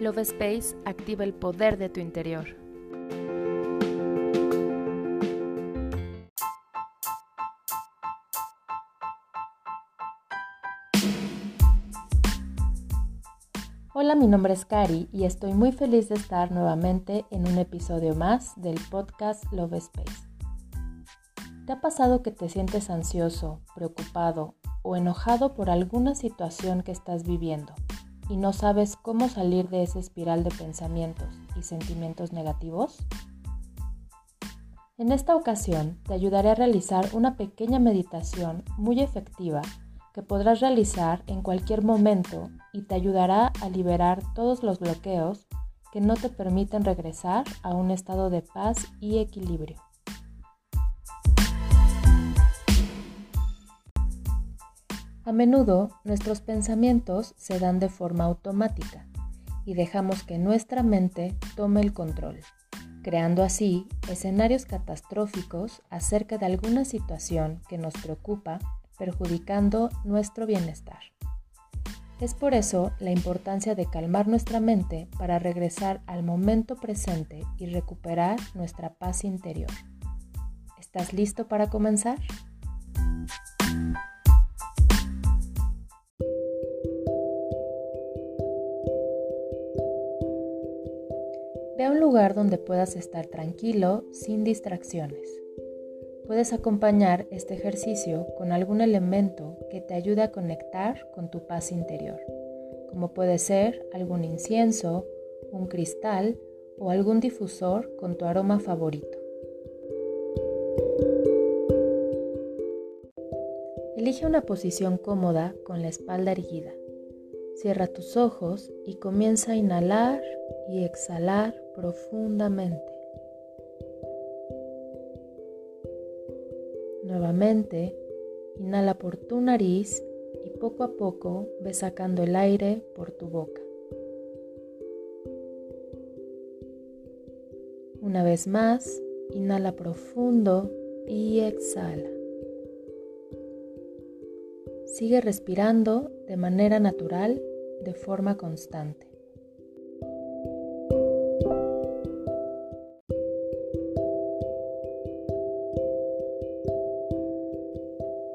Love Space activa el poder de tu interior. Hola, mi nombre es Cari y estoy muy feliz de estar nuevamente en un episodio más del podcast Love Space. ¿Te ha pasado que te sientes ansioso, preocupado o enojado por alguna situación que estás viviendo y no sabes cómo salir de esa espiral de pensamientos y sentimientos negativos? En esta ocasión te ayudaré a realizar una pequeña meditación muy efectiva que podrás realizar en cualquier momento y te ayudará a liberar todos los bloqueos que no te permiten regresar a un estado de paz y equilibrio. A menudo nuestros pensamientos se dan de forma automática y dejamos que nuestra mente tome el control, creando así escenarios catastróficos acerca de alguna situación que nos preocupa, perjudicando nuestro bienestar. Es por eso la importancia de calmar nuestra mente para regresar al momento presente y recuperar nuestra paz interior. ¿Estás listo para comenzar? Ve a un lugar donde puedas estar tranquilo, sin distracciones. Puedes acompañar este ejercicio con algún elemento que te ayude a conectar con tu paz interior, como puede ser algún incienso, un cristal o algún difusor con tu aroma favorito. Elige una posición cómoda con la espalda erguida. Cierra tus ojos y comienza a inhalar y exhalar profundamente. Nuevamente, inhala por tu nariz y poco a poco ve sacando el aire por tu boca. Una vez más, inhala profundo y exhala. Sigue respirando de manera natural, de forma constante.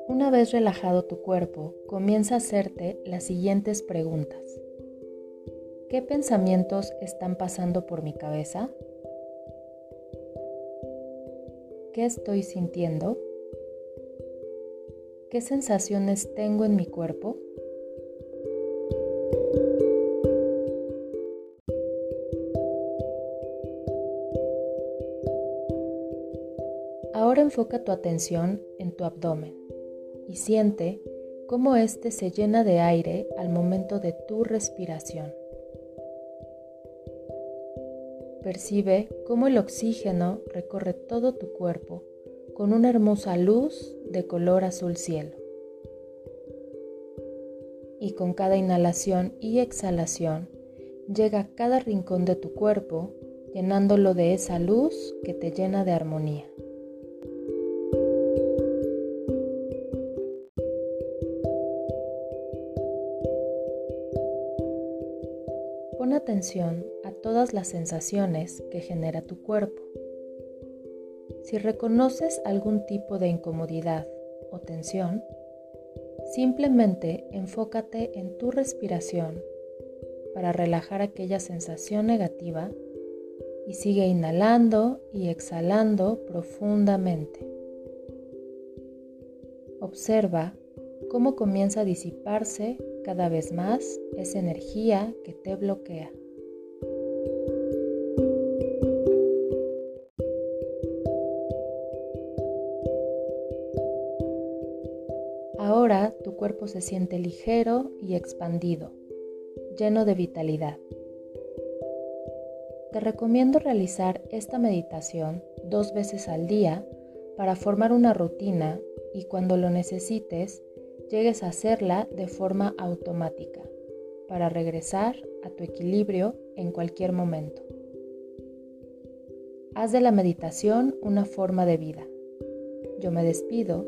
Una vez relajado tu cuerpo, comienza a hacerte las siguientes preguntas. ¿Qué pensamientos están pasando por mi cabeza? ¿Qué estoy sintiendo? ¿Qué sensaciones tengo en mi cuerpo? Ahora enfoca tu atención en tu abdomen y siente cómo éste se llena de aire al momento de tu respiración. Percibe cómo el oxígeno recorre todo tu cuerpo con una hermosa luz de color azul cielo. Y con cada inhalación y exhalación llega a cada rincón de tu cuerpo llenándolo de esa luz que te llena de armonía. Pon atención a todas las sensaciones que genera tu cuerpo. Si reconoces algún tipo de incomodidad o tensión, simplemente enfócate en tu respiración para relajar aquella sensación negativa y sigue inhalando y exhalando profundamente. Observa cómo comienza a disiparse cada vez más esa energía que te bloquea. Ahora tu cuerpo se siente ligero y expandido, lleno de vitalidad. Te recomiendo realizar esta meditación dos veces al día para formar una rutina y cuando lo necesites llegues a hacerla de forma automática para regresar a tu equilibrio en cualquier momento. Haz de la meditación una forma de vida. Yo me despido